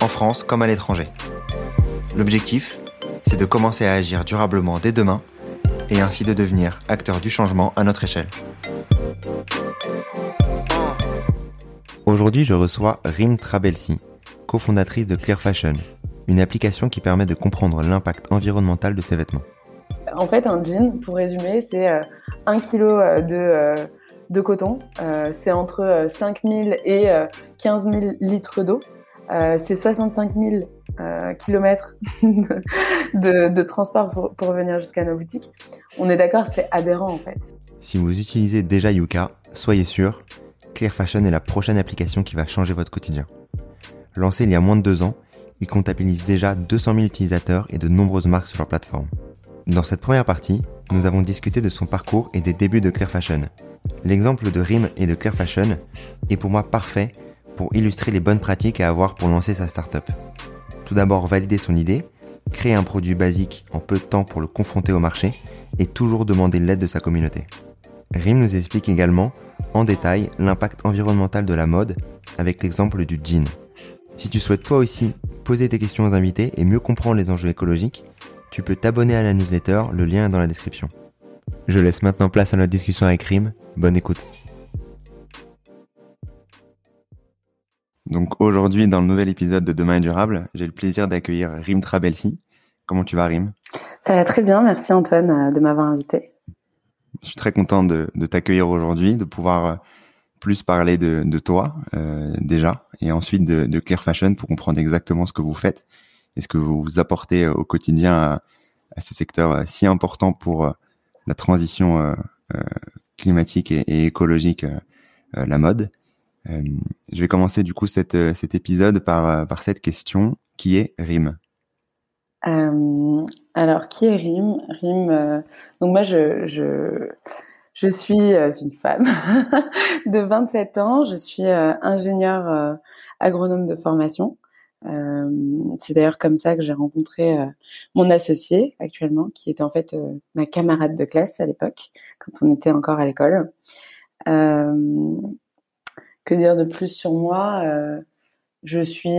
en France comme à l'étranger. L'objectif, c'est de commencer à agir durablement dès demain et ainsi de devenir acteur du changement à notre échelle. Aujourd'hui, je reçois Rim Trabelsi, cofondatrice de Clear Fashion, une application qui permet de comprendre l'impact environnemental de ses vêtements. En fait, un jean, pour résumer, c'est 1 euh, kg euh, de, euh, de coton. c'est entre 5 000 et 15 000 litres d'eau. C'est 65 000 kilomètres de, de, transport pour, pour venir jusqu'à nos boutiques. On est d'accord, c'est aberrant en fait. Si vous utilisez déjà Yuka, soyez sûr, Clear Fashion est la prochaine application qui va changer votre quotidien. Lancé il y a moins de deux ans, il comptabilise déjà 200 000 utilisateurs et de nombreuses marques sur leur plateforme. Dans cette première partie, nous avons discuté de son parcours et des débuts de Clear Fashion. L'exemple de RIM et de Clear Fashion est pour moi parfait pour illustrer les bonnes pratiques à avoir pour lancer sa startup. Tout d'abord, valider son idée, créer un produit basique en peu de temps pour le confronter au marché et toujours demander l'aide de sa communauté. RIM nous explique également en détail l'impact environnemental de la mode avec l'exemple du jean. Si tu souhaites toi aussi poser tes questions aux invités et mieux comprendre les enjeux écologiques, tu peux t'abonner à la newsletter, le lien est dans la description. Je laisse maintenant place à notre discussion avec Rim. Bonne écoute. Donc aujourd'hui, dans le nouvel épisode de Demain est durable, j'ai le plaisir d'accueillir Rim Trabelsi. Comment tu vas, Rim? Ça va très bien, merci Antoine euh, de m'avoir invité. Je suis très content de, t'accueillir aujourd'hui, de pouvoir euh, plus parler de, toi euh, déjà, et ensuite de, de, Clear Fashion pour comprendre exactement ce que vous faites et ce que vous apportez au quotidien à, à ce secteur si important pour la transition climatique et, écologique, la mode. Je vais commencer du coup cet épisode par, par cette question qui est RIM. Euh, alors, qui est Rim Rim, euh, donc moi, je, je, je suis euh, une femme de 27 ans. Je suis ingénieure agronome de formation. c'est d'ailleurs comme ça que j'ai rencontré mon associé actuellement, qui était en fait ma camarade de classe à l'époque, quand on était encore à l'école. Que dire de plus sur moi Je suis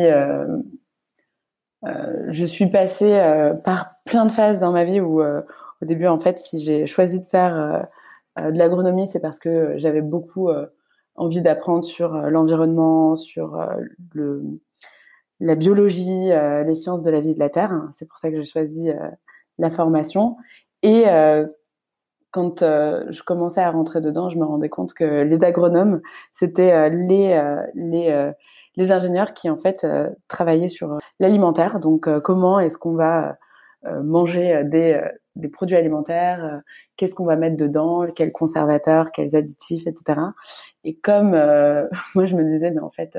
euh, je suis passée euh, par plein de phases dans ma vie où, euh, au début, en fait, si j'ai choisi de faire de l'agronomie, c'est parce que j'avais beaucoup envie d'apprendre sur l'environnement, sur la biologie, les sciences de la vie de la Terre. C'est pour ça que j'ai choisi la formation. Et quand je commençais à rentrer dedans, je me rendais compte que les agronomes, c'était les, les les ingénieurs qui en fait euh, travaillaient sur euh, l'alimentaire. Donc euh, comment est-ce qu'on va manger des, des produits alimentaires, qu'est-ce qu'on va mettre dedans, quels conservateurs, quels additifs, etc. Et comme moi je me disais, mais en fait,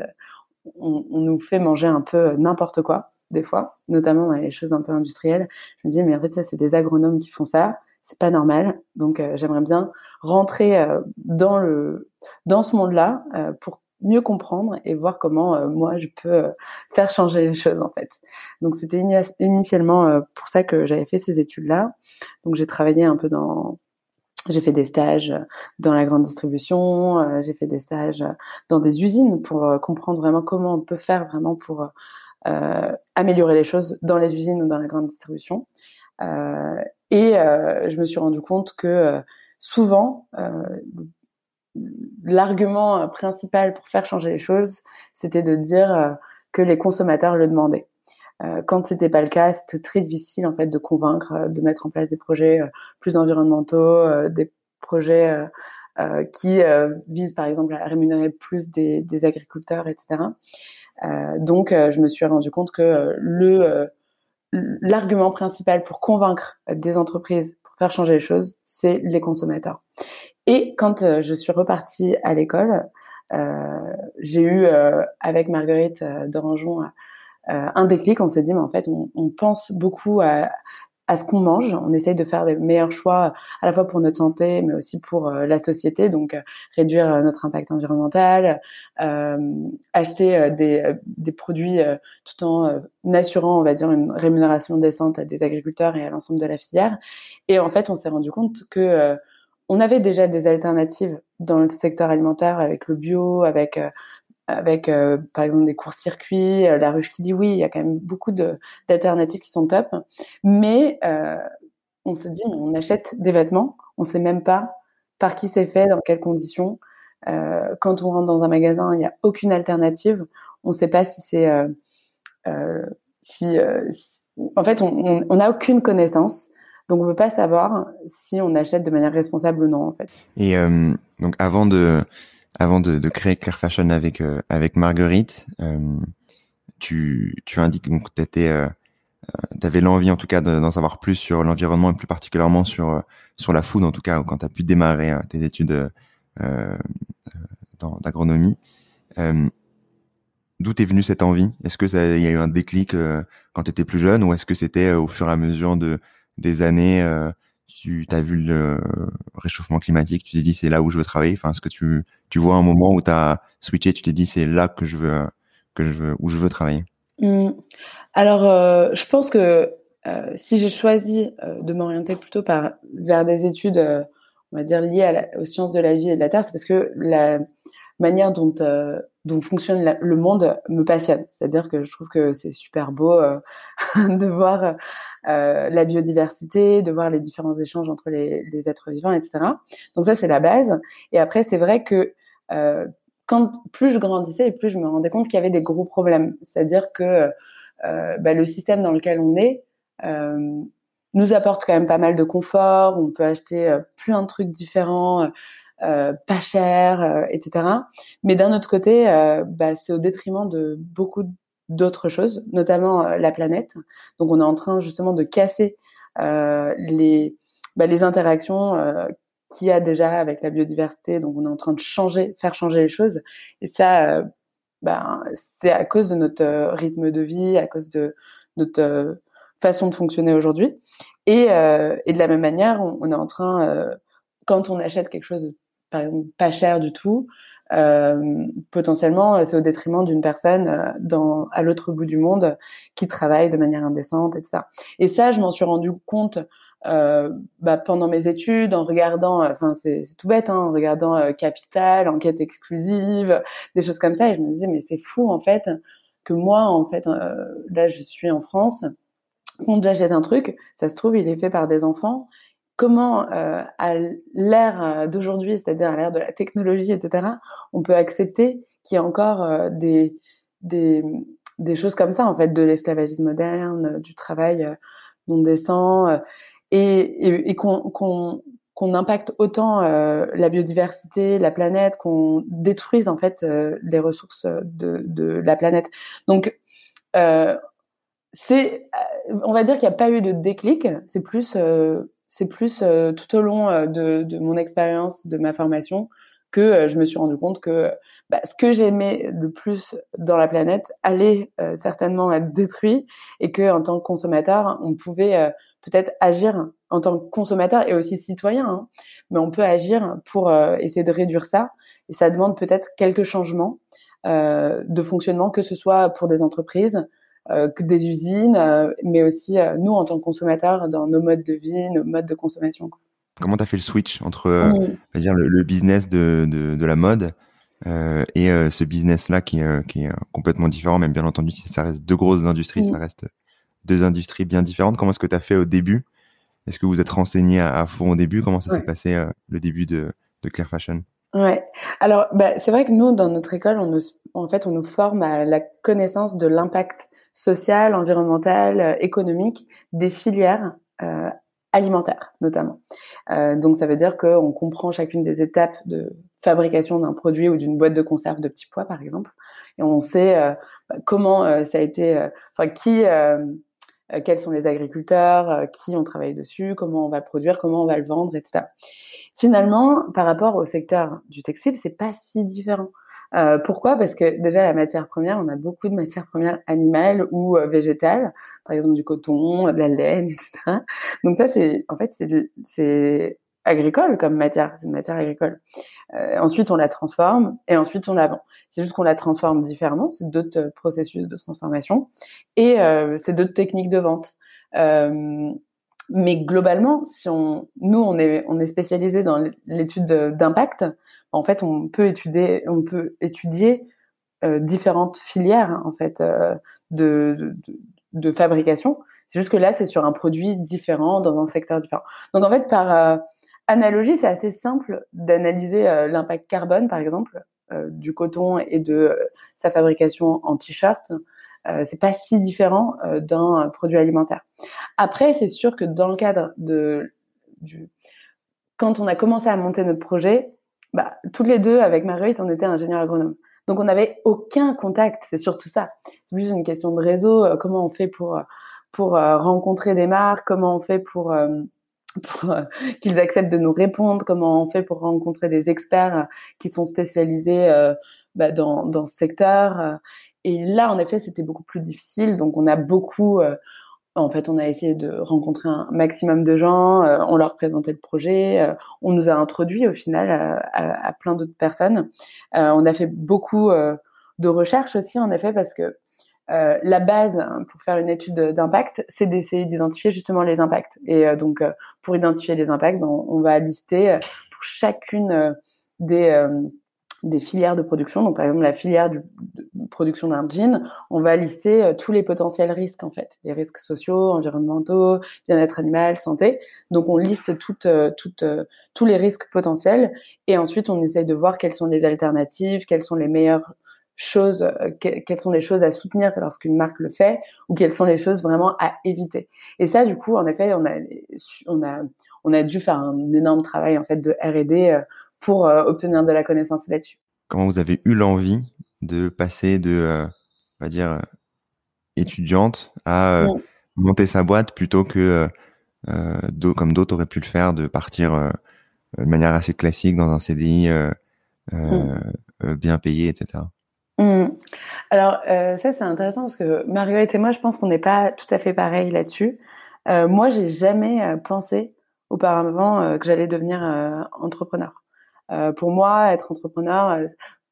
on, on, nous fait manger un peu n'importe quoi des fois, notamment dans les choses un peu industrielles. Je me disais, mais en fait ça c'est des agronomes qui font ça, c'est pas normal. Donc j'aimerais bien rentrer dans le dans ce monde-là pour mieux comprendre et voir comment euh, moi je peux euh, faire changer les choses en fait. Donc c'était initialement euh, pour ça que j'avais fait ces études là. Donc j'ai travaillé un peu dans j'ai fait des stages dans la grande distribution, j'ai fait des stages dans des usines pour comprendre vraiment comment on peut faire vraiment pour améliorer les choses dans les usines ou dans la grande distribution. Et je me suis rendu compte que souvent, l'argument euh, principal pour faire changer les choses, c'était de dire euh, que les consommateurs le demandaient. Euh, quand c'était pas le cas, c'était très difficile en fait de convaincre, de mettre en place des projets plus environnementaux, des projets qui visent par exemple à rémunérer plus des, des agriculteurs, etc. donc, je me suis rendu compte que le l'argument principal pour convaincre des entreprises pour faire changer les choses, c'est les consommateurs. Et quand euh, je suis repartie à l'école, euh, j'ai eu euh, avec Marguerite de un déclic. On s'est dit, mais en fait, on, on pense beaucoup à, à ce qu'on mange. On essaye de faire des meilleurs choix à la fois pour notre santé, mais aussi pour euh, la société. Donc, euh, réduire euh, notre impact environnemental, acheter des, des produits tout en assurant, on va dire, une rémunération décente à des agriculteurs et à l'ensemble de la filière. Et en fait, on s'est rendu compte que on avait déjà des alternatives dans le secteur alimentaire avec le bio, avec avec euh, par exemple des courts-circuits, euh, la ruche qui dit oui, il y a quand même beaucoup d'alternatives qui sont top. Mais euh, on se dit, on achète des vêtements, on sait même pas par qui c'est fait, dans quelles conditions. Quand on rentre dans un magasin, il n'y a aucune alternative. On ne sait pas si c'est si, en fait on n'a aucune connaissance. Donc on peut pas savoir si on achète de manière responsable ou non en fait. Et donc avant de avant de, de, créer Claire Fashion avec euh, avec Marguerite, euh, tu tu indiques donc tu étais euh, avais l'envie en tout cas d'en savoir plus sur l'environnement et plus particulièrement sur sur la food en tout cas quand tu as pu démarrer tes études d'agronomie. D'où t'es venue cette envie? Est-ce que ça il y a eu un déclic quand tu étais plus jeune ou est-ce que c'était au fur et à mesure de des années tu as vu le réchauffement climatique, tu t'es dit c'est là où je veux travailler. Enfin, est-ce que tu, tu vois un moment où tu as switché, tu t'es dit c'est là que je veux que je veux où je veux travailler? Mmh. Alors, euh, je pense que euh, si j'ai choisi euh, de m'orienter plutôt par vers des études, on va dire liées aux sciences de la vie et de la terre, c'est parce que la manière dont dont fonctionne le monde me passionne. C'est-à-dire que je trouve que c'est super beau euh, de voir euh, la biodiversité, de voir les différents échanges entre les, les êtres vivants, etc. Donc ça, c'est la base. Et après, c'est vrai que euh, quand plus je grandissais et plus je me rendais compte qu'il y avait des gros problèmes. C'est-à-dire que euh, bah, le système dans lequel on est euh, nous apporte quand même pas mal de confort. On peut acheter plein de trucs différents. Euh, pas cher, euh, etc. Mais d'un autre côté, euh, bah, c'est au détriment de beaucoup d'autres choses, notamment la planète. Donc on est en train justement de casser les, bah, les interactions qu'il y a déjà avec la biodiversité. Donc on est en train de changer, faire changer les choses. Et ça, bah, c'est à cause de notre rythme de vie, à cause de notre façon de fonctionner aujourd'hui. Et, et de la même manière, on, est en train, quand on achète quelque chose pas cher du tout, euh, potentiellement c'est au détriment d'une personne euh, dans à l'autre bout du monde qui travaille de manière indécente, etc. Et ça, je m'en suis rendu compte euh, bah, pendant mes études, en regardant, enfin c'est tout bête, hein, en regardant euh, Capital, Enquête exclusive, des choses comme ça, et je me disais mais c'est fou en fait que moi en fait euh, là je suis en France, quand j'achète un truc, ça se trouve il est fait par des enfants comment euh, à l'ère euh, d'aujourd'hui, c'est-à-dire à, l'ère de la technologie, etc., on peut accepter qu'il y a encore euh, des, des, des, choses comme ça, en fait, de l'esclavagisme moderne, du travail non décent, et, et, et qu'on qu'on impacte autant la biodiversité, la planète, qu'on détruise en fait les ressources de, de, la planète. Donc, c'est, on va dire qu'il n'y a pas eu de déclic, c'est plus c'est plus euh, tout au long euh, de, de, mon expérience, de ma formation, que euh, je me suis rendu compte que bah, ce que j'aimais le plus dans la planète allait certainement être détruit et que en tant que consommateur, on pouvait peut-être agir en tant que consommateur et aussi citoyen, hein, mais on peut agir pour essayer de réduire ça. Et ça demande peut-être quelques changements de fonctionnement, que ce soit pour des entreprises, euh, que des usines, euh, mais aussi euh, nous en tant que consommateurs dans nos modes de vie, nos modes de consommation. Comment tu as fait le switch entre mmh. dire, le, business de, de, de, la mode et ce business-là qui, qui, est complètement différent, même bien entendu, si ça reste deux grosses industries, mmh. ça reste deux industries bien différentes. Comment est-ce que tu as fait au début? Est-ce que vous êtes renseigné à, fond au début? Comment ça s'est passé le début de, de Claire Fashion? Ouais. Alors, bah, c'est vrai que nous, dans notre école, on nous, en fait, on nous forme à la connaissance de l'impact social, environnemental, euh, économique des filières euh, alimentaires notamment. Euh, donc ça veut dire qu'on comprend chacune des étapes de fabrication d'un produit ou d'une boîte de conserve de petits pois par exemple, et on sait bah, comment ça a été, enfin qui, quels sont les agriculteurs, qui ont travaillé dessus, comment on va le produire, comment on va le vendre, etc. Finalement, par rapport au secteur du textile, c'est pas si différent. Euh, pourquoi? Parce que déjà la matière première, on a beaucoup de matières premières animales ou euh, végétales, par exemple du coton, de la laine, etc. Donc ça, c'est en fait c'est agricole comme matière, c'est une matière agricole. Euh, ensuite, on la transforme et ensuite on la vend. C'est juste qu'on la transforme différemment, c'est d'autres processus de transformation et c'est d'autres techniques de vente. Euh, mais globalement, si on, nous, on est, on est spécialisé dans l'étude d'impact, en fait, on peut étudier, on peut étudier euh, différentes filières en fait euh, de, de, de, fabrication. C'est juste que là, c'est sur un produit différent dans un secteur différent. Donc en fait, par euh, analogie, c'est assez simple d'analyser euh, l'impact carbone, par exemple, euh, du coton et de sa fabrication en t-shirt euh, c'est pas si différent euh, d'un produit alimentaire. Après, c'est sûr que dans le cadre de quand on a commencé à monter notre projet, bah, toutes les deux avec Marguerite, on était ingénieurs agronomes. Donc on n'avait aucun contact, c'est surtout ça. C'est juste une question de réseau. Euh, comment on fait pour pour rencontrer des marques Comment on fait pour pour qu'ils acceptent de nous répondre, comment on fait pour rencontrer des experts qui sont spécialisés bah, dans, dans ce secteur. Et là, en effet, c'était beaucoup plus difficile. Donc, on a beaucoup, euh, en fait, on a essayé de rencontrer un maximum de gens. Euh, on leur présentait le projet. Euh, on nous a introduit au final à, plein d'autres personnes. on a fait beaucoup de recherches aussi, en effet, parce que la base pour faire une étude d'impact, c'est d'essayer d'identifier justement les impacts. Et donc, pour identifier les impacts, on, on va lister pour chacune des des filières de production. Donc, par exemple, la filière de production d'un jean, on va lister euh, tous les potentiels risques, en fait. Les risques sociaux, environnementaux, bien-être animal, santé. Donc, on liste toutes, euh, toutes, euh, tous les risques potentiels. Et ensuite, on essaye de voir quelles sont les alternatives, quelles sont les meilleures choses, quelles sont les choses à soutenir lorsqu'une marque le fait, ou quelles sont les choses vraiment à éviter. Et ça, du coup, en effet, on a, on a, on a dû faire un énorme travail, en fait, de R&D pour euh, obtenir de la connaissance là-dessus. Comment vous avez eu l'envie de passer de, euh, on va dire, euh, étudiante à monter sa boîte plutôt que, comme d'autres auraient pu le faire, de partir de manière assez classique dans un CDI mm. bien payé, etc. Mm. Alors ça c'est intéressant parce que Marguerite et moi je pense qu'on n'est pas tout à fait pareil là-dessus. moi j'ai jamais pensé auparavant que j'allais devenir entrepreneur. Euh, pour moi, être entrepreneur, euh,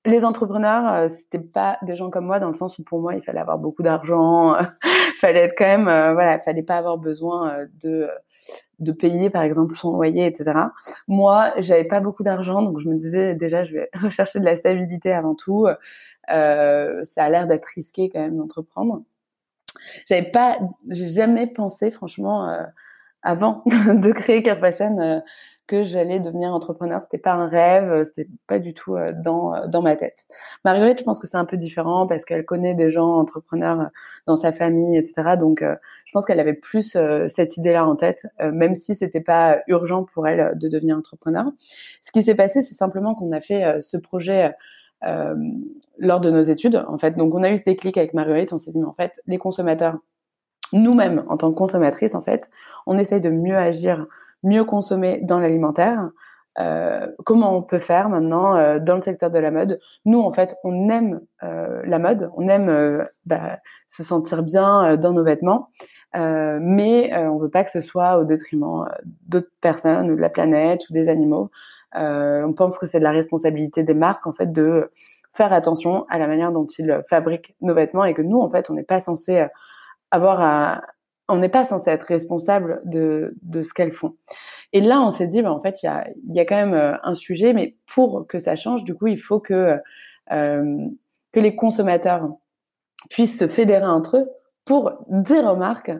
les entrepreneurs, euh, c'était pas des gens comme moi dans le sens où pour moi, il fallait avoir beaucoup d'argent, fallait être quand même, voilà, fallait pas avoir besoin de de payer par exemple son loyer, etc. Moi, j'avais pas beaucoup d'argent, donc je me disais déjà, je vais rechercher de la stabilité avant tout. Euh, ça a l'air d'être risqué quand même d'entreprendre. J'avais pas, j'ai jamais pensé franchement euh, avant de créer Carfashion que j'allais devenir entrepreneur. C'était pas un rêve, c'était pas du tout euh, dans euh, dans ma tête. Marguerite, je pense que c'est un peu différent parce qu'elle connaît des gens entrepreneurs euh, dans sa famille, etc. Donc, je pense qu'elle avait plus cette idée-là en tête, même si c'était pas urgent pour elle de devenir entrepreneur. Ce qui s'est passé, c'est simplement qu'on a fait ce projet. Euh, lors de nos études, en fait. Donc, on a eu ce déclic avec Marguerite. On s'est dit, mais en fait, les consommateurs, nous-mêmes, en tant que consommatrices, en fait, on essaye de mieux agir mieux consommer dans l'alimentaire. Euh, comment on peut faire maintenant euh, dans le secteur de la mode? Nous, en fait, on aime euh, la mode, on aime euh, bah, se sentir bien euh, dans nos vêtements, mais on veut pas que ce soit au détriment d'autres personnes, ou de la planète ou des animaux. on pense que c'est de la responsabilité des marques, en fait, de faire attention à la manière dont ils fabriquent nos vêtements et que nous, en fait, on n'est pas censé on n'est pas censé être responsable de, ce qu'elles font. Et là, on s'est dit, bah, en fait, il y a, quand même euh, un sujet, mais pour que ça change, du coup, il faut que, euh, les consommateurs puissent se fédérer entre eux pour dire aux marques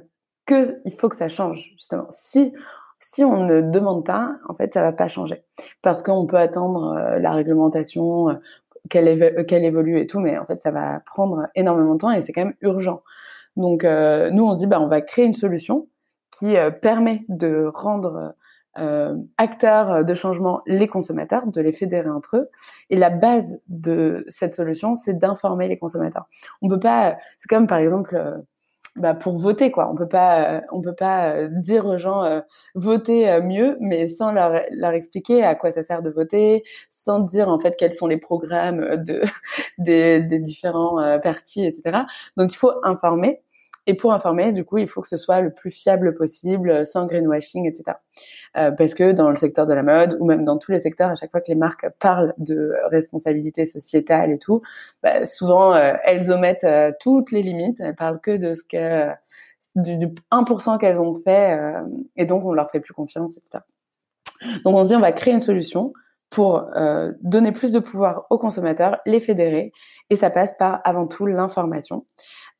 qu'il faut que ça change, justement. Si, on ne demande pas, en fait, ça va pas changer. Parce qu'on peut attendre euh, la réglementation, qu'elle, qu'elle évolue et tout, mais en fait, ça va prendre énormément de temps et c'est quand même urgent. Donc euh, nous on dit bah on va créer une solution qui euh, permet de rendre euh, acteurs de changement les consommateurs, de les fédérer entre eux. Et la base de cette solution, c'est d'informer les consommateurs. On peut pas, c'est comme par exemple, bah, pour voter quoi. On peut pas, on peut pas dire aux gens votez mieux, mais sans leur, leur expliquer à quoi ça sert de voter, sans dire en fait quels sont les programmes de des, des différents partis, etc. Donc il faut informer. Et pour informer, du coup, il faut que ce soit le plus fiable possible, sans greenwashing, etc. Euh, parce que dans le secteur de la mode, ou même dans tous les secteurs, à chaque fois que les marques parlent de responsabilité sociétale et tout, bah, souvent, euh, elles omettent euh, toutes les limites. Elles parlent que de ce que du, du 1% qu'elles ont fait, euh, et donc on leur fait plus confiance, etc. Donc on se dit, on va créer une solution pour euh, donner plus de pouvoir aux consommateurs, les fédérer, et ça passe par avant tout l'information.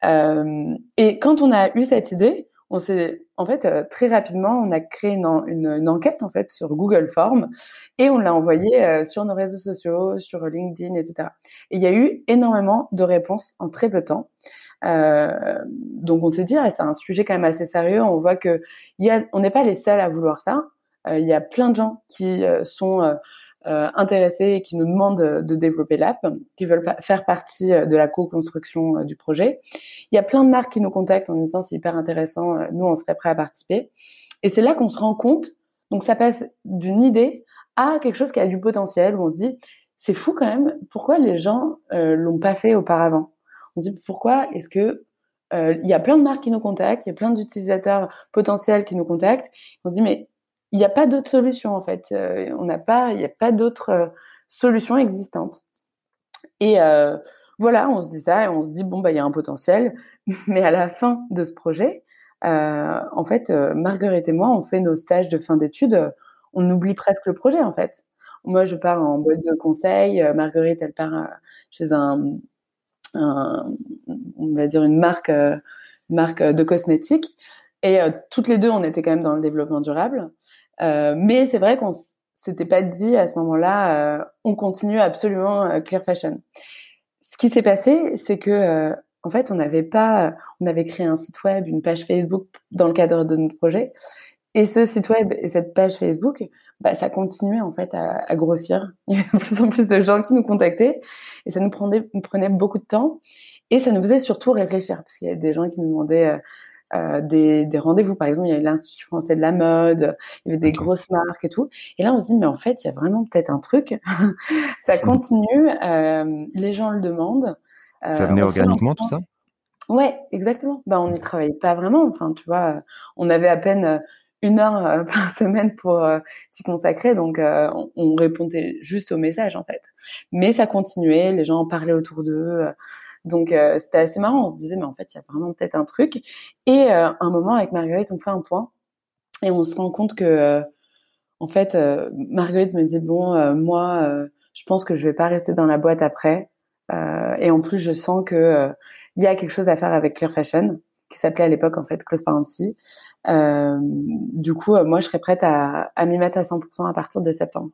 Euh, et quand on a eu cette idée, on s'est, en fait, euh, très rapidement, on a créé une, enquête en fait sur Google Forms et on l'a envoyée euh, sur nos réseaux sociaux, sur LinkedIn, etc. Et il y a eu énormément de réponses en très peu de temps. Donc on s'est dit, ah, c'est un sujet quand même assez sérieux. On voit que n'est pas les seuls à vouloir ça. Il y a plein de gens qui sont intéressés et qui nous demandent de développer l'app, qui veulent faire partie euh, de la co-construction euh, du projet. Il y a plein de marques qui nous contactent en disant c'est hyper intéressant, nous on serait prêt à participer. Et c'est là qu'on se rend compte. Donc ça passe d'une idée à quelque chose qui a du potentiel où on se dit c'est fou quand même. Pourquoi les gens euh, l'ont pas fait auparavant? On se dit pourquoi est-ce que euh, il y a plein de marques qui nous contactent, il y a plein d'utilisateurs potentiels qui nous contactent? On se dit mais il n'y a pas d'autre solution en fait. Euh, on n'a pas, il n'y a pas d'autre euh, solution existante. Et euh, voilà, on se dit ça et on se dit bon bah il y a un potentiel, mais à la fin de ce projet, en fait, Marguerite et moi, on fait nos stages de fin d'études, on oublie presque le projet en fait. Moi, je pars en boîte de conseil, Marguerite, elle part chez un, on va dire une marque, marque de cosmétiques, et toutes les deux, on était quand même dans le développement durable. Euh, mais c'est vrai qu'on s'était pas dit à ce moment-là, euh, on continue absolument euh, Clear Fashion. Ce qui s'est passé, c'est que en fait, on n'avait pas, on avait créé un site web, une page Facebook dans le cadre de notre projet. Et ce site web et cette page Facebook, bah, ça continuait en fait à, grossir. Il y avait de plus en plus de gens qui nous contactaient et ça nous prenait, beaucoup de temps. Et ça nous faisait surtout réfléchir parce qu'il y a des gens qui nous demandaient des, des rendez-vous. Par exemple, il y avait l'Institut français de la mode, il y avait des grosses marques et tout. Et là, on se dit, mais en fait, il y a vraiment peut-être un truc. ça continue, euh, les gens le demandent. Euh, ça venait organiquement, tout ça? Ouais, exactement. Ben, on n'y travaillait pas vraiment. Enfin, tu vois, on avait à peine une heure par semaine pour s'y consacrer, donc on, on, répondait juste aux messages en fait. Mais ça continuait, les gens en parlaient autour d'eux. Donc euh, c'était assez marrant. On se disait mais en fait il y a vraiment peut-être un truc. Et euh, un moment avec Marguerite on fait un point et on se rend compte que euh, en fait Marguerite me dit bon moi je pense que je vais pas rester dans la boîte après. et en plus je sens que il y a quelque chose à faire avec Clear Fashion qui s'appelait à l'époque en fait Close Parency. du coup moi je serais prête à, à m'y mettre à 100% à partir de septembre.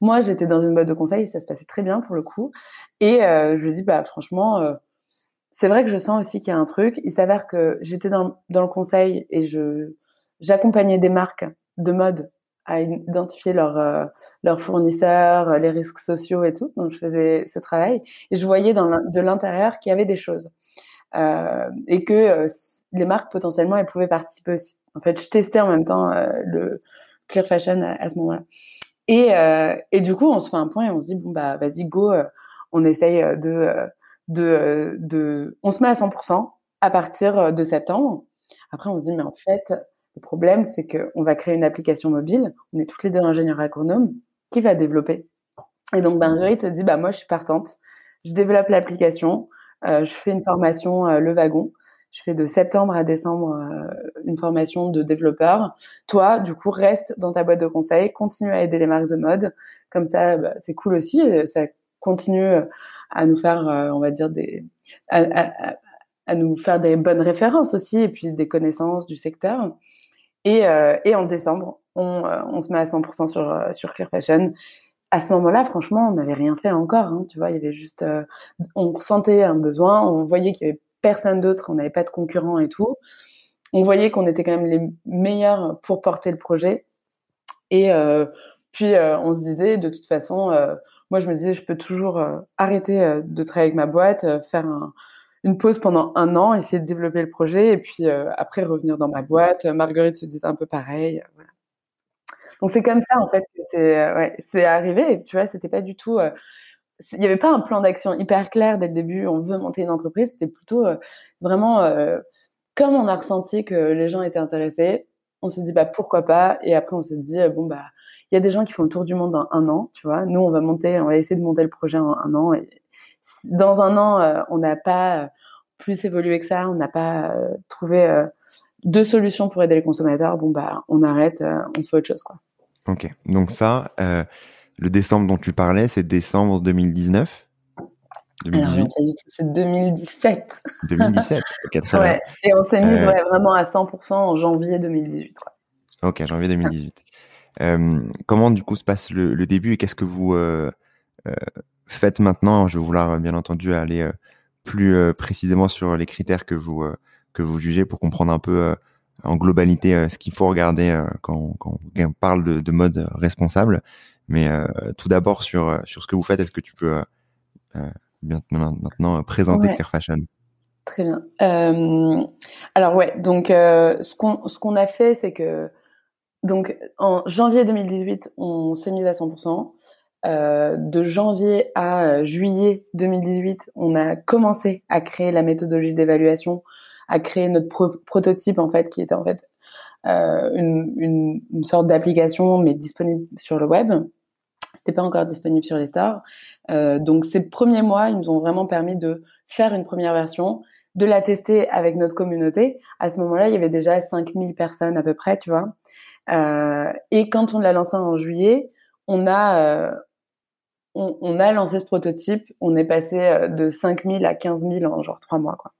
Moi, j'étais dans une boîte de conseil, ça se passait très bien pour le coup. Et euh, je lui dis, bah franchement, euh, c'est vrai que je sens aussi qu'il y a un truc. Il s'avère que j'étais dans, dans le conseil et je j'accompagnais des marques de mode à identifier leurs euh, leurs fournisseurs, les risques sociaux et tout. Donc je faisais ce travail et je voyais dans de l'intérieur qu'il y avait des choses euh, et que euh, les marques potentiellement elles pouvaient participer aussi. En fait, je testais en même temps le Clear Fashion à ce moment-là. Et, euh, et du coup, on se fait un point et on se dit bon bah vas-y go, euh, on essaye euh, de de de, on se met à 100% à partir de septembre. Après, on se dit mais en fait, le problème c'est que on va créer une application mobile. On est toutes les deux ingénieurs agronomes qui va développer. Et donc Marguerite se dit bah moi je suis partante, je développe l'application, euh, je fais une formation le wagon je fais de septembre à décembre euh, une formation de développeur. Toi, du coup, reste dans ta boîte de conseil, continue à aider les marques de mode. Comme ça, bah, c'est cool aussi. Ça continue à nous faire, euh, on va dire, des, à, nous faire des bonnes références aussi et puis des connaissances du secteur. Et, euh, en décembre, on, se met à 100% sur, sur Clear à ce moment-là, franchement, on n'avait rien fait encore. Hein, tu vois, il y avait juste, on ressentait un besoin, on voyait qu'il y avait personne d'autre, on n'avait pas de concurrents et tout. On voyait qu'on était quand même les meilleurs pour porter le projet. Et euh, puis euh, on se disait, de toute façon, euh, moi je me disais, je peux toujours arrêter de travailler avec ma boîte, faire un, une pause pendant un an, essayer de développer le projet et puis après revenir dans ma boîte. Marguerite se disait un peu pareil. Donc c'est comme ça en fait que c'est arrivé. Tu vois, c'était pas du tout. Il n'y avait pas un plan d'action hyper clair dès le début. On veut monter une entreprise. C'était plutôt vraiment comme on a ressenti que les gens étaient intéressés. On s'est dit bah pourquoi pas. Et après on s'est dit bon bah il y a des gens qui font le tour du monde en un an. Tu vois, nous on va monter, on va essayer de monter le projet en un an. Et dans un an, euh, on n'a pas euh, plus évolué que ça, on n'a pas euh, trouvé deux solutions pour aider les consommateurs. Bon bah, on arrête, on fait autre chose quoi. Ok, donc ça, le décembre dont tu parlais, c'est décembre 2019 2018 c'est 2017. 2017, ok, très bien. Et on s'est mis vraiment à 100% en janvier 2018. Ok, janvier 2018. comment du coup se passe le, début et qu'est-ce que vous faites maintenant? Je vais vouloir bien entendu aller euh, plus euh, précisément sur les critères que vous euh, que vous jugez pour comprendre un peu en globalité ce qu'il faut regarder quand, quand, on parle de, de mode responsable. Mais tout d'abord sur sur ce que vous faites, est-ce que tu peux bien maintenant présenter Clear Fashion? Très bien. alors ouais, donc ce qu'on ce qu'on a fait, c'est que donc en janvier 2018, on s'est mis à 100%. Euh, de janvier à euh, juillet 2018, on a commencé à créer la méthodologie d'évaluation, à créer notre prototype en fait, qui était en fait euh, une, sorte d'application mais disponible sur le web. C'était pas encore disponible sur les stores. donc ces premiers mois, ils nous ont vraiment permis de faire une première version, de la tester avec notre communauté. À ce moment-là, il y avait déjà 5000 personnes à peu près, tu vois. et quand on l'a lancé en juillet, on a on, a lancé ce prototype, on est passé euh, de 5000 à 15 000 en genre trois mois. Quoi.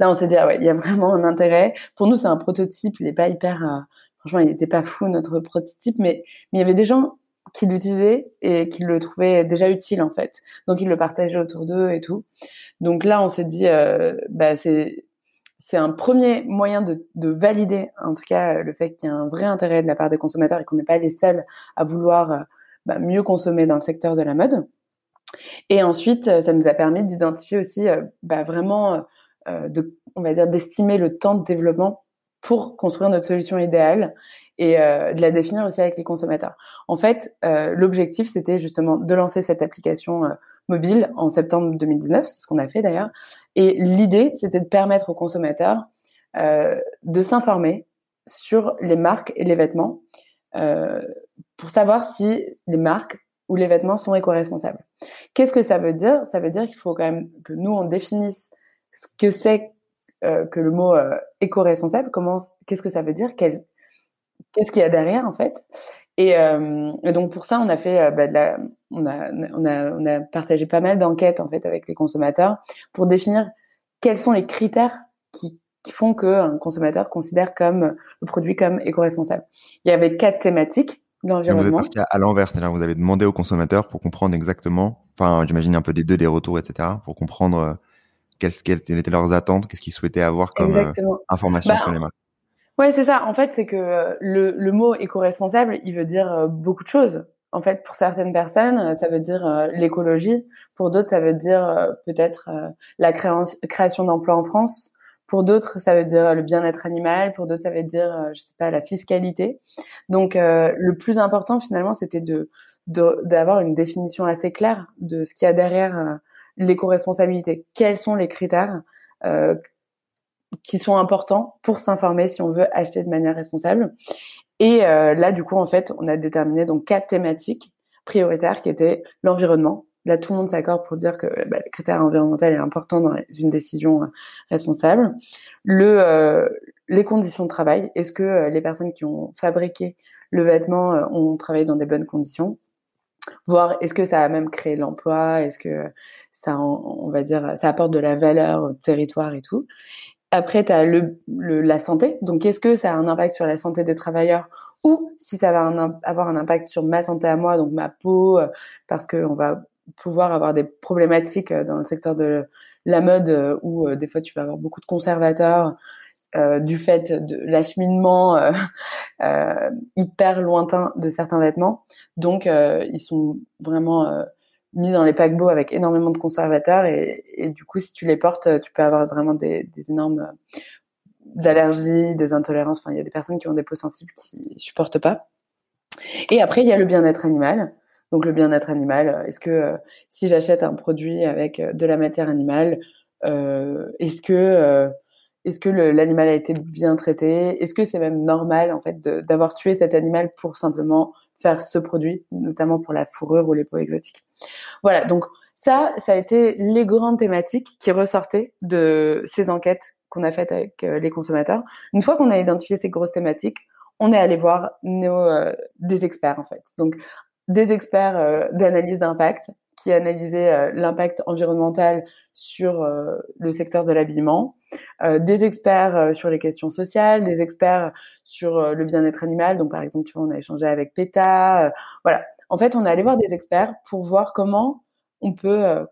Là, on s'est dit, ah ouais, il y a vraiment un intérêt. Pour nous, c'est un prototype, il n'est pas hyper... Euh, franchement, il n'était pas fou, notre prototype, mais, mais il y avait des gens qui l'utilisaient et qui le trouvaient déjà utile, en fait. Donc, ils le partageaient autour d'eux et tout. Donc là, on s'est dit, euh, bah, c'est c'est un premier moyen de, de, valider, en tout cas, le fait qu'il y a un vrai intérêt de la part des consommateurs et qu'on n'est pas les seuls à vouloir bah, mieux consommer dans le secteur de la mode. Et ensuite, euh, ça nous a permis d'identifier aussi euh, bah, vraiment, euh, de, on va dire, d'estimer le temps de développement pour construire notre solution idéale et de la définir aussi avec les consommateurs. En fait, l'objectif, c'était justement de lancer cette application mobile en septembre 2019, c'est ce qu'on a fait d'ailleurs. Et l'idée, c'était de permettre aux consommateurs de s'informer sur les marques et les vêtements pour savoir si les marques ou les vêtements sont éco-responsables. Qu'est-ce que ça veut dire? Ça veut dire qu'il faut quand même que nous on définisse ce que c'est euh, que le mot euh, éco-responsable. Comment Qu'est-ce que ça veut dire? Qu'est-ce qu'il y a derrière en fait? Euh, et, donc pour ça, on a fait, bah, de la, on a, on a, on a partagé pas mal d'enquêtes en fait avec les consommateurs pour définir quels sont les critères qui, qui font qu'un consommateur considère comme le produit comme éco-responsable. Il y avait quatre thématiques l'environnement. Vous êtes parti à, l'envers, c'est-à-dire vous avez demandé aux consommateurs pour comprendre exactement, enfin j'imagine un peu des deux, des retours, etc., pour comprendre euh, quelles, quelles, étaient leurs attentes, qu'est-ce qu'ils souhaitaient avoir comme euh, information bah, sur les marques? Ouais, c'est ça. En fait, c'est que euh, le, le mot éco-responsable, il veut dire beaucoup de choses. En fait, pour certaines personnes, ça veut dire l'écologie. Pour d'autres, ça veut dire peut-être la création d'emplois en France. Pour d'autres, ça veut dire le bien-être animal. Pour d'autres, ça veut dire, euh, je sais pas, la fiscalité. Donc, euh, le plus important finalement, c'était de d'avoir une définition assez claire de ce qu'il y a derrière euh, l'éco-responsabilité. Quels sont les critères qui sont importants pour s'informer si on veut acheter de manière responsable? Et là, du coup, en fait, on a déterminé donc quatre thématiques prioritaires qui étaient l'environnement, là tout le monde s'accorde pour dire que bah, le critère environnemental est important dans une décision euh, responsable. Le, euh, les conditions de travail, est-ce que euh, les personnes qui ont fabriqué le vêtement ont travaillé dans des bonnes conditions? Voir est-ce que ça a même créé l'emploi? Est-ce que ça, on va dire, ça apporte de la valeur au territoire et tout après, tu as le, la santé. Donc, est-ce que ça a un impact sur la santé des travailleurs ou si ça va avoir un impact sur ma santé à moi, donc ma peau, parce qu'on va pouvoir avoir des problématiques euh, dans le secteur de la mode euh, où euh, des fois tu vas avoir beaucoup de conservateurs du fait de l'acheminement hyper lointain de certains vêtements. Donc ils sont vraiment mis dans les paquebots avec énormément de conservateurs et, du coup, si tu les portes, tu peux avoir vraiment des, énormes allergies, des intolérances. Enfin, il y a des personnes qui ont des peaux sensibles qui supportent pas. Et après, il y a le bien-être animal. Donc le bien-être animal, est-ce que si j'achète un produit avec de la matière animale, euh, est-ce que euh, est-ce que l'animal a été bien traité? Est-ce que c'est même normal en fait d'avoir tué cet animal pour simplement faire ce produit, notamment pour la fourrure ou les peaux exotiques Voilà, donc ça, ça a été les grandes thématiques qui ressortaient de ces enquêtes qu'on a faites avec euh, les consommateurs. Une fois qu'on a identifié ces grosses thématiques, on est allé voir nos, des experts en fait. Donc des experts d'analyse d'impact qui analysait euh, l'impact environnemental sur euh, le secteur de l'habillement, euh, des experts sur les questions sociales, des experts sur le bien-être animal. Donc, par exemple, tu vois, on a échangé avec PETA. voilà. En fait, on est allé voir des experts pour voir comment on peut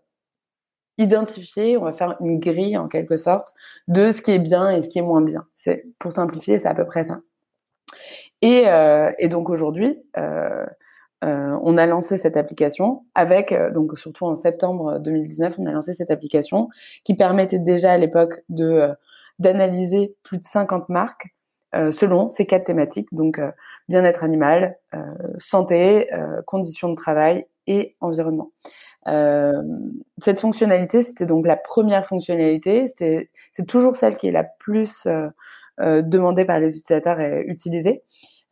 identifier, on va faire une grille en quelque sorte de ce qui est bien et ce qui est moins bien. C'est pour simplifier, c'est à peu près ça. Et, donc aujourd'hui, euh, on a lancé cette application avec, euh, donc surtout en septembre 2019, on a lancé cette application qui permettait déjà à l'époque de euh, d'analyser plus de 50 marques selon ces quatre thématiques, donc bien-être animal, santé, conditions de travail et environnement. cette fonctionnalité, c'était donc la première fonctionnalité, c'est toujours celle qui est la plus demandée par les utilisateurs et utilisée.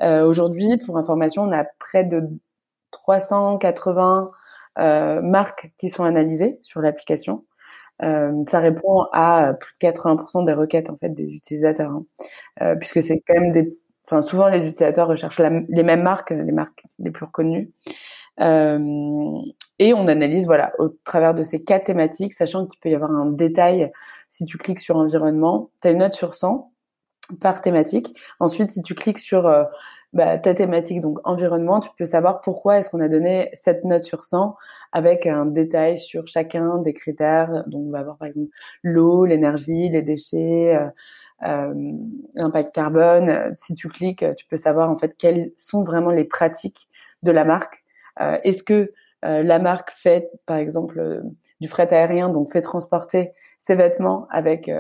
Aujourd'hui, pour information, on a près de 380 euh, marques qui sont analysées sur l'application. Euh, ça répond à plus de 80% des requêtes en fait des utilisateurs, hein. euh, puisque c'est quand même des, enfin souvent les utilisateurs recherchent les mêmes marques, les marques les plus reconnues. Et on analyse voilà au travers de ces quatre thématiques, sachant qu'il peut y avoir un détail. Si tu cliques sur environnement, tu as une note sur 100 par thématique. Ensuite, si tu cliques sur bah, ta thématique, donc environnement, tu peux savoir pourquoi est-ce qu'on a donné cette note sur 100 avec un détail sur chacun des critères. Donc, on va avoir par exemple l'eau, l'énergie, les déchets, euh, euh, l'impact carbone. Si tu cliques, tu peux savoir en fait quelles sont vraiment les pratiques de la marque. Euh, est-ce que la marque fait, par exemple, du fret aérien, donc fait transporter ses vêtements avec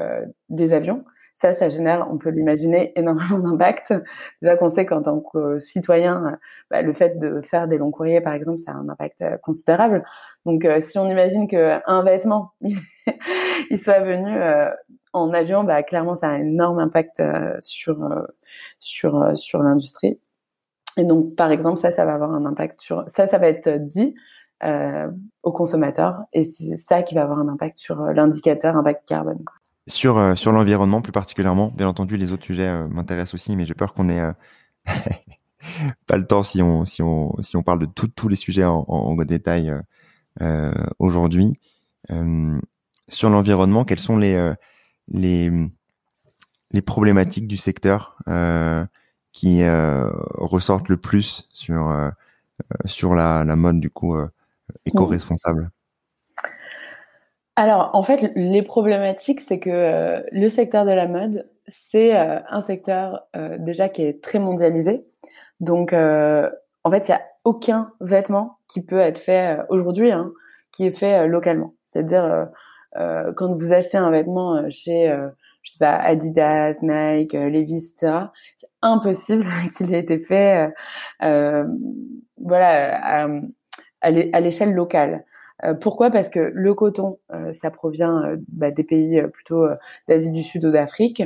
des avions? Ça, ça génère, on peut l'imaginer, énormément d'impact. Déjà qu'on sait qu'en tant que citoyen, bah, le fait de faire des longs courriers, par exemple, ça a un impact euh, considérable. Donc, euh, si on imagine qu'un vêtement, il soit venu euh, en avion, bah, clairement, ça a un énorme impact sur sur sur l'industrie. Et donc, par exemple, ça, ça va avoir un impact sur ça, ça va être dit aux consommateurs, et c'est ça qui va avoir un impact sur l'indicateur impact carbone. Sur, euh, sur l'environnement plus particulièrement, bien entendu, les autres sujets euh, m'intéressent aussi, mais j'ai peur qu'on ait euh, pas le temps si on, si on, si on parle de tous les sujets en, en, détail aujourd'hui. sur l'environnement, quelles sont les, les, les problématiques du secteur qui ressortent le plus sur, sur la, la mode du coup éco-responsable? Alors, en fait, les problématiques, c'est que euh, le secteur de la mode, c'est euh, un secteur euh, déjà qui est très mondialisé. Donc, en fait, il n'y a aucun vêtement qui peut être fait aujourd'hui, hein, qui est fait localement. C'est-à-dire, quand vous achetez un vêtement chez, je sais pas, Adidas, Nike, Levi's, etc., c'est impossible qu'il ait été fait, voilà, à l'échelle locale. Euh, pourquoi? Parce que le coton, euh, ça provient euh, bah, des pays plutôt d'Asie du Sud ou d'Afrique.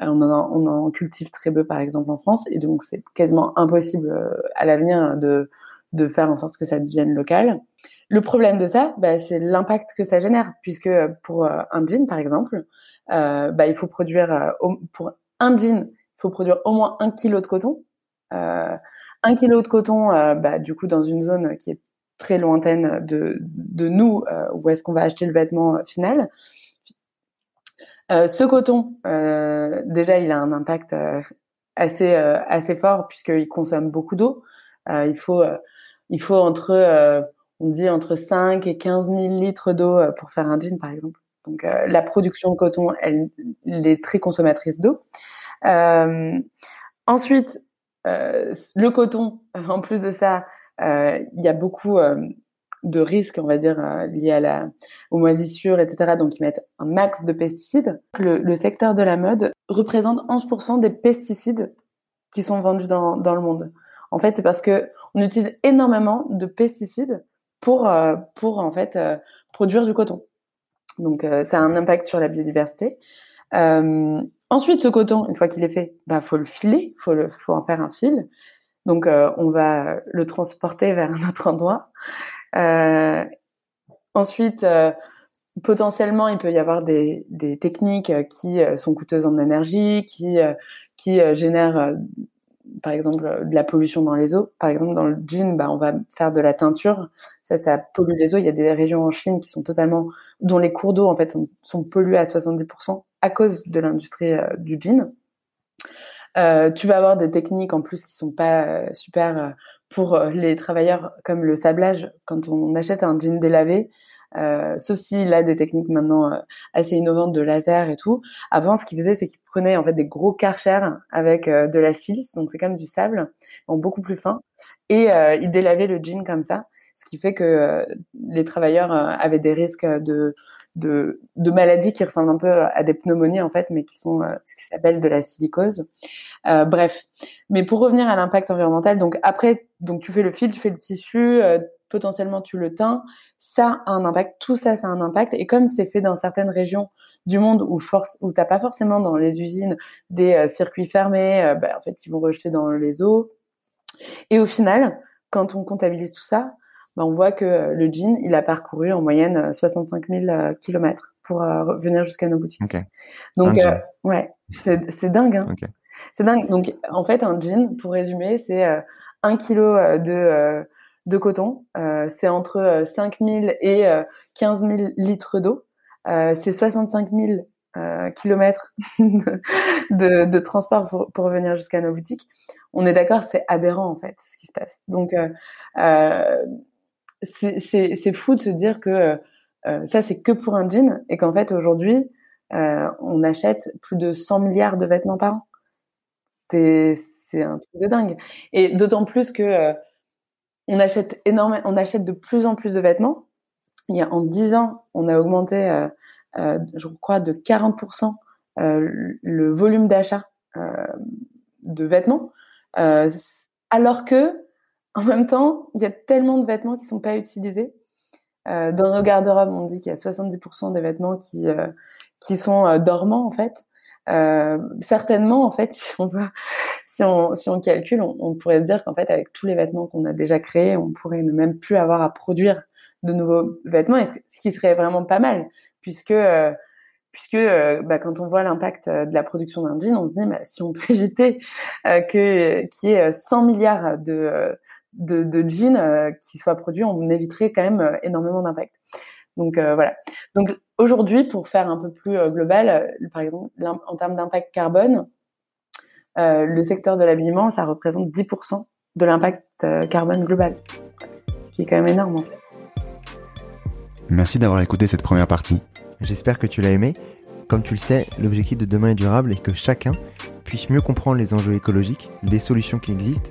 on, en, on en cultive très peu, par exemple, en France, et donc c'est quasiment impossible à l'avenir de, de faire en sorte que ça devienne local. Le problème de ça, bah, c'est l'impact que ça génère, puisque pour un jean, par exemple, bah, il faut produire pour un jean, il faut produire au moins un kilo de coton. un kilo de coton, bah, du coup, dans une zone qui est très lointaine de, de nous, euh, où est-ce qu'on va acheter le vêtement euh, final. Euh, ce coton, déjà, il a un impact assez assez fort puisqu'il consomme beaucoup d'eau. il faut il faut entre on dit entre 5 et 15 000 litres d'eau pour faire un jean, par exemple. Donc la production de coton, elle, est très consommatrice d'eau. ensuite, le coton, en plus de ça, euh, il y a beaucoup, euh, de risques, on va dire, liés à la, aux moisissures, etc. Donc, ils mettent un max de pesticides. Le, secteur de la mode représente 11% des pesticides qui sont vendus dans, le monde. En fait, c'est parce que on utilise énormément de pesticides pour, pour en fait, produire du coton. Donc, ça a un impact sur la biodiversité. Euh, ensuite, ce coton, une fois qu'il est fait, bah faut le filer, faut faut en faire un fil. Donc, euh, on va le transporter vers un autre endroit. Euh, ensuite, euh, potentiellement, il peut y avoir des, des techniques qui sont coûteuses en énergie, qui qui génèrent par exemple de la pollution dans les eaux. Par exemple, dans le jean, bah, on va faire de la teinture. Ça, ça pollue les eaux. Il y a des régions en Chine qui sont totalement, dont les cours d'eau en fait sont, sont pollués à 70% à cause de l'industrie euh, du jean. Euh, tu vas avoir des techniques en plus qui sont pas euh, super pour les travailleurs comme le sablage. Quand on achète un jean délavé, euh, sauf s'il a des techniques maintenant assez innovantes de laser et tout. Avant, ce qu'il faisait, c'est qu'il prenait en fait des gros karchers avec de la silice, donc c'est comme du sable, en beaucoup plus fin, et il délavait le jean comme ça, ce qui fait que les travailleurs avaient des risques de de, maladies qui ressemblent un peu à des pneumonies en fait, mais qui sont euh, ce qui s'appelle de la silicose. Euh, bref, mais pour revenir à l'impact environnemental, donc après, donc tu fais le fil, tu fais le tissu, euh, potentiellement tu le teins, ça a un impact, tout ça, ça a un impact. Et comme c'est fait dans certaines régions du monde où force, où t'as pas forcément dans les usines des circuits fermés, bah, en fait ils vont rejeter dans les eaux. Et au final, quand on comptabilise tout ça, bah, on voit que euh, le jean, il a parcouru en moyenne 65 000 km pour euh, venir jusqu'à nos boutiques. Donc, euh, ouais, c'est dingue. Hein. C'est dingue. Donc, en fait, un jean, pour résumer, c'est un kilo de, de coton. c'est entre 5 000 et 15 000 litres d'eau. c'est 65 000 euh, kilomètres de, de, transport pour, pour venir jusqu'à nos boutiques. On est d'accord, c'est aberrant en fait ce qui se passe. Donc euh, euh, c'est fou de se dire que euh, ça, c'est que pour un jean et qu'en fait, aujourd'hui, euh, on achète plus de 100 milliards de vêtements par an. C'est un truc de dingue. Et d'autant plus que euh, on achète énormément, on achète de plus en plus de vêtements. Il y a en 10 ans, on a augmenté, je crois, de 40% le volume d'achat de vêtements, alors que en même temps, il y a tellement de vêtements qui sont pas utilisés. Euh, dans nos garde-robes, on dit qu'il y a 70% des vêtements qui euh, qui sont euh, dormants en fait. Certainement, en fait, si on si on si on calcule, on, pourrait dire qu'en fait, avec tous les vêtements qu'on a déjà créés, on pourrait ne même plus avoir à produire de nouveaux vêtements, ce qui serait vraiment pas mal, puisque puisque bah, quand on voit l'impact de la production d'un jean, on se dit bah, si on peut éviter que qu'il y ait 100 milliards de de, de jeans euh, qui soient produits, on éviterait quand même euh, énormément d'impact. Donc euh, voilà. Donc aujourd'hui, pour faire un peu plus global, par exemple, en termes d'impact carbone, le secteur de l'habillement, ça représente 10% de l'impact carbone global, ce qui est quand même énorme en fait. Merci d'avoir écouté cette première partie. J'espère que tu l'as aimé. Comme tu le sais, l'objectif de demain est durable et que chacun puisse mieux comprendre les enjeux écologiques, les solutions qui existent